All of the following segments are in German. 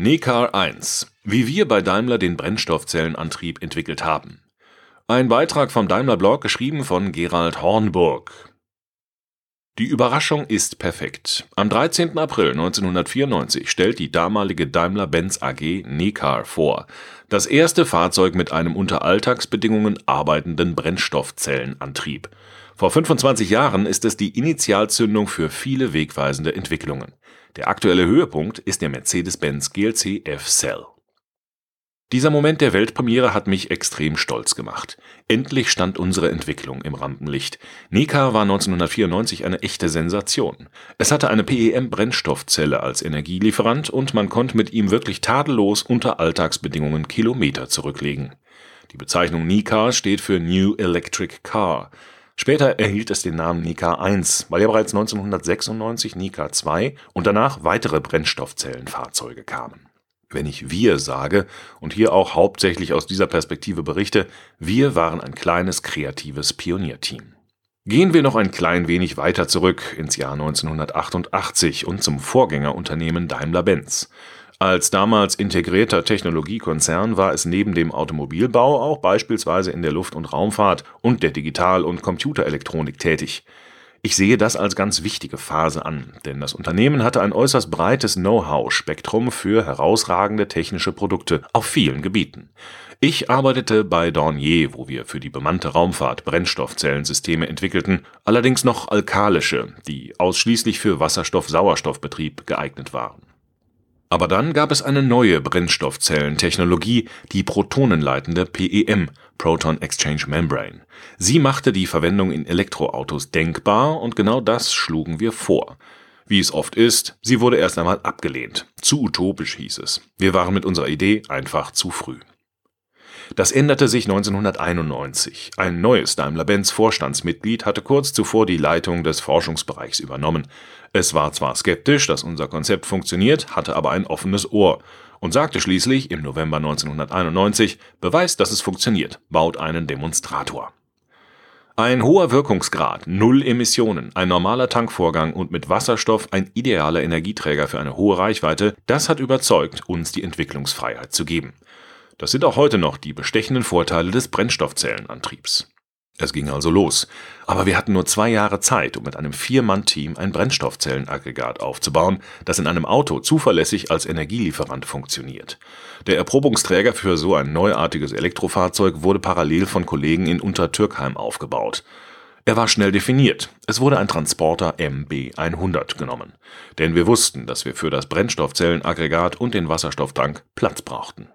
Necar 1. Wie wir bei Daimler den Brennstoffzellenantrieb entwickelt haben. Ein Beitrag vom Daimler Blog geschrieben von Gerald Hornburg. Die Überraschung ist perfekt. Am 13. April 1994 stellt die damalige Daimler-Benz AG Necar vor. Das erste Fahrzeug mit einem unter Alltagsbedingungen arbeitenden Brennstoffzellenantrieb. Vor 25 Jahren ist es die Initialzündung für viele wegweisende Entwicklungen. Der aktuelle Höhepunkt ist der Mercedes-Benz GLC F-Cell. Dieser Moment der Weltpremiere hat mich extrem stolz gemacht. Endlich stand unsere Entwicklung im Rampenlicht. Nika war 1994 eine echte Sensation. Es hatte eine PEM-Brennstoffzelle als Energielieferant und man konnte mit ihm wirklich tadellos unter Alltagsbedingungen Kilometer zurücklegen. Die Bezeichnung Nika steht für New Electric Car. Später erhielt es den Namen Nika 1, weil ja bereits 1996 Nika 2 und danach weitere Brennstoffzellenfahrzeuge kamen. Wenn ich wir sage und hier auch hauptsächlich aus dieser Perspektive berichte, wir waren ein kleines kreatives Pionierteam. Gehen wir noch ein klein wenig weiter zurück ins Jahr 1988 und zum Vorgängerunternehmen Daimler-Benz. Als damals integrierter Technologiekonzern war es neben dem Automobilbau auch beispielsweise in der Luft und Raumfahrt und der Digital und Computerelektronik tätig. Ich sehe das als ganz wichtige Phase an, denn das Unternehmen hatte ein äußerst breites Know-how-Spektrum für herausragende technische Produkte auf vielen Gebieten. Ich arbeitete bei Dornier, wo wir für die bemannte Raumfahrt Brennstoffzellensysteme entwickelten, allerdings noch alkalische, die ausschließlich für Wasserstoff-Sauerstoffbetrieb geeignet waren aber dann gab es eine neue Brennstoffzellentechnologie, die protonenleitende PEM (Proton Exchange Membrane). Sie machte die Verwendung in Elektroautos denkbar und genau das schlugen wir vor. Wie es oft ist, sie wurde erst einmal abgelehnt. Zu utopisch hieß es. Wir waren mit unserer Idee einfach zu früh das änderte sich 1991. Ein neues Daimler-Benz-Vorstandsmitglied hatte kurz zuvor die Leitung des Forschungsbereichs übernommen. Es war zwar skeptisch, dass unser Konzept funktioniert, hatte aber ein offenes Ohr und sagte schließlich im November 1991: Beweist, dass es funktioniert, baut einen Demonstrator. Ein hoher Wirkungsgrad, null Emissionen, ein normaler Tankvorgang und mit Wasserstoff ein idealer Energieträger für eine hohe Reichweite, das hat überzeugt, uns die Entwicklungsfreiheit zu geben. Das sind auch heute noch die bestechenden Vorteile des Brennstoffzellenantriebs. Es ging also los. Aber wir hatten nur zwei Jahre Zeit, um mit einem Vier-Mann-Team ein Brennstoffzellenaggregat aufzubauen, das in einem Auto zuverlässig als Energielieferant funktioniert. Der Erprobungsträger für so ein neuartiges Elektrofahrzeug wurde parallel von Kollegen in Untertürkheim aufgebaut. Er war schnell definiert. Es wurde ein Transporter MB100 genommen. Denn wir wussten, dass wir für das Brennstoffzellenaggregat und den Wasserstofftank Platz brauchten.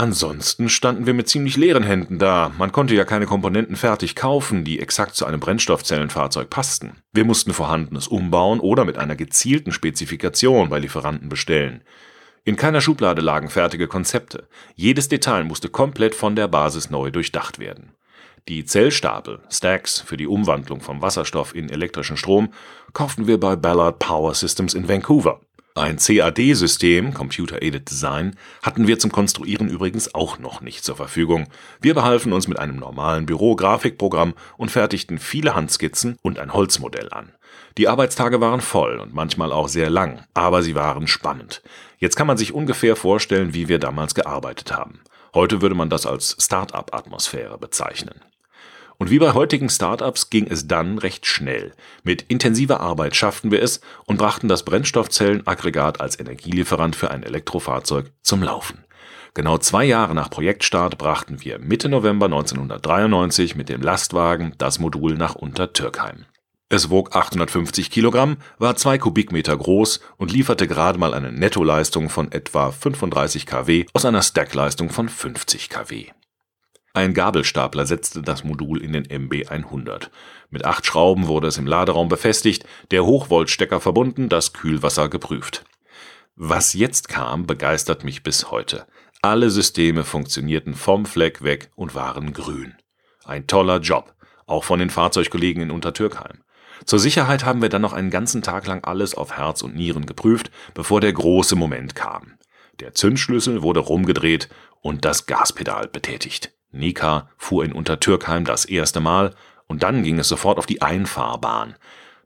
Ansonsten standen wir mit ziemlich leeren Händen da. Man konnte ja keine Komponenten fertig kaufen, die exakt zu einem Brennstoffzellenfahrzeug passten. Wir mussten vorhandenes umbauen oder mit einer gezielten Spezifikation bei Lieferanten bestellen. In keiner Schublade lagen fertige Konzepte. Jedes Detail musste komplett von der Basis neu durchdacht werden. Die Zellstapel, Stacks für die Umwandlung vom Wasserstoff in elektrischen Strom, kauften wir bei Ballard Power Systems in Vancouver. Ein CAD-System (Computer Aided Design) hatten wir zum Konstruieren übrigens auch noch nicht zur Verfügung. Wir behalfen uns mit einem normalen Büro-Grafikprogramm und fertigten viele Handskizzen und ein Holzmodell an. Die Arbeitstage waren voll und manchmal auch sehr lang, aber sie waren spannend. Jetzt kann man sich ungefähr vorstellen, wie wir damals gearbeitet haben. Heute würde man das als Start-up-Atmosphäre bezeichnen und wie bei heutigen Startups ging es dann recht schnell. Mit intensiver Arbeit schafften wir es und brachten das Brennstoffzellenaggregat als Energielieferant für ein Elektrofahrzeug zum Laufen. Genau zwei Jahre nach Projektstart brachten wir Mitte November 1993 mit dem Lastwagen das Modul nach Untertürkheim. Es wog 850 Kilogramm, war zwei Kubikmeter groß und lieferte gerade mal eine Nettoleistung von etwa 35 kW aus einer Stackleistung von 50 kW. Ein Gabelstapler setzte das Modul in den MB100. Mit acht Schrauben wurde es im Laderaum befestigt, der Hochvoltstecker verbunden, das Kühlwasser geprüft. Was jetzt kam, begeistert mich bis heute. Alle Systeme funktionierten vom Fleck weg und waren grün. Ein toller Job, auch von den Fahrzeugkollegen in Untertürkheim. Zur Sicherheit haben wir dann noch einen ganzen Tag lang alles auf Herz und Nieren geprüft, bevor der große Moment kam. Der Zündschlüssel wurde rumgedreht und das Gaspedal betätigt. Nika fuhr in Untertürkheim das erste Mal und dann ging es sofort auf die Einfahrbahn.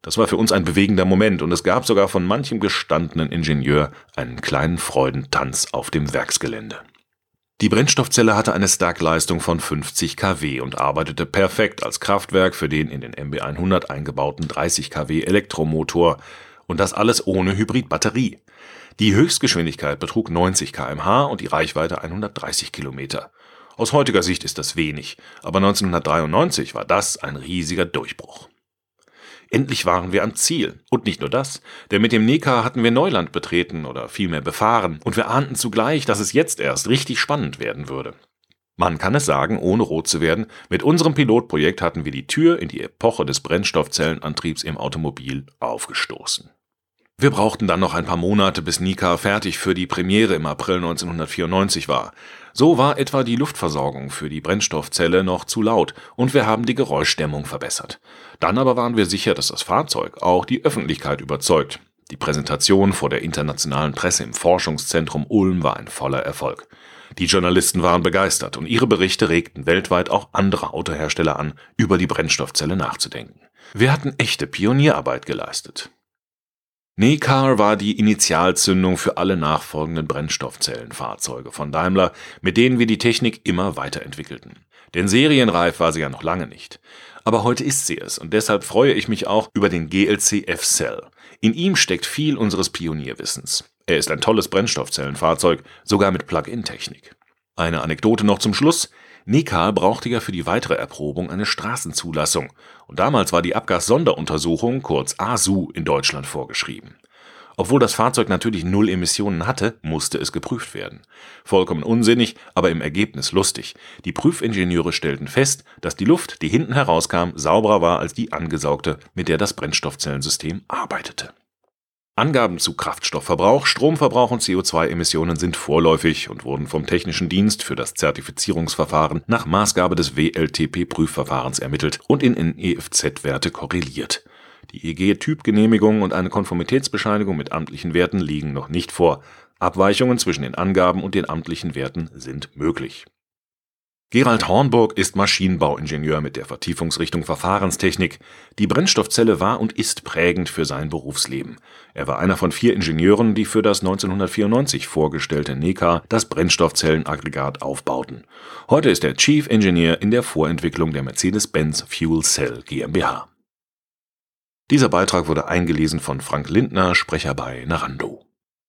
Das war für uns ein bewegender Moment und es gab sogar von manchem gestandenen Ingenieur einen kleinen Freudentanz auf dem Werksgelände. Die Brennstoffzelle hatte eine Stackleistung von 50 kW und arbeitete perfekt als Kraftwerk für den in den MB100 eingebauten 30 kW Elektromotor und das alles ohne Hybridbatterie. Die Höchstgeschwindigkeit betrug 90 km/h und die Reichweite 130 Kilometer. Aus heutiger Sicht ist das wenig, aber 1993 war das ein riesiger Durchbruch. Endlich waren wir am Ziel. Und nicht nur das, denn mit dem Neka hatten wir Neuland betreten oder vielmehr befahren, und wir ahnten zugleich, dass es jetzt erst richtig spannend werden würde. Man kann es sagen, ohne rot zu werden, mit unserem Pilotprojekt hatten wir die Tür in die Epoche des Brennstoffzellenantriebs im Automobil aufgestoßen. Wir brauchten dann noch ein paar Monate, bis Nika fertig für die Premiere im April 1994 war. So war etwa die Luftversorgung für die Brennstoffzelle noch zu laut und wir haben die Geräuschdämmung verbessert. Dann aber waren wir sicher, dass das Fahrzeug auch die Öffentlichkeit überzeugt. Die Präsentation vor der internationalen Presse im Forschungszentrum Ulm war ein voller Erfolg. Die Journalisten waren begeistert und ihre Berichte regten weltweit auch andere Autohersteller an, über die Brennstoffzelle nachzudenken. Wir hatten echte Pionierarbeit geleistet. Necar war die Initialzündung für alle nachfolgenden Brennstoffzellenfahrzeuge von Daimler, mit denen wir die Technik immer weiterentwickelten. Denn serienreif war sie ja noch lange nicht. Aber heute ist sie es und deshalb freue ich mich auch über den GLC F-Cell. In ihm steckt viel unseres Pionierwissens. Er ist ein tolles Brennstoffzellenfahrzeug, sogar mit Plug-in-Technik. Eine Anekdote noch zum Schluss. Nekal brauchte ja für die weitere Erprobung eine Straßenzulassung und damals war die Abgas-Sonderuntersuchung, kurz ASU, in Deutschland vorgeschrieben. Obwohl das Fahrzeug natürlich null Emissionen hatte, musste es geprüft werden. Vollkommen unsinnig, aber im Ergebnis lustig. Die Prüfingenieure stellten fest, dass die Luft, die hinten herauskam, sauberer war als die angesaugte, mit der das Brennstoffzellensystem arbeitete. Angaben zu Kraftstoffverbrauch, Stromverbrauch und CO2-Emissionen sind vorläufig und wurden vom Technischen Dienst für das Zertifizierungsverfahren nach Maßgabe des WLTP-Prüfverfahrens ermittelt und in NEFZ-Werte korreliert. Die EG-Typgenehmigung und eine Konformitätsbescheinigung mit amtlichen Werten liegen noch nicht vor. Abweichungen zwischen den Angaben und den amtlichen Werten sind möglich Gerald Hornburg ist Maschinenbauingenieur mit der Vertiefungsrichtung Verfahrenstechnik. Die Brennstoffzelle war und ist prägend für sein Berufsleben. Er war einer von vier Ingenieuren, die für das 1994 vorgestellte NECA das Brennstoffzellenaggregat aufbauten. Heute ist er Chief Engineer in der Vorentwicklung der Mercedes-Benz Fuel Cell GmbH. Dieser Beitrag wurde eingelesen von Frank Lindner, Sprecher bei Narando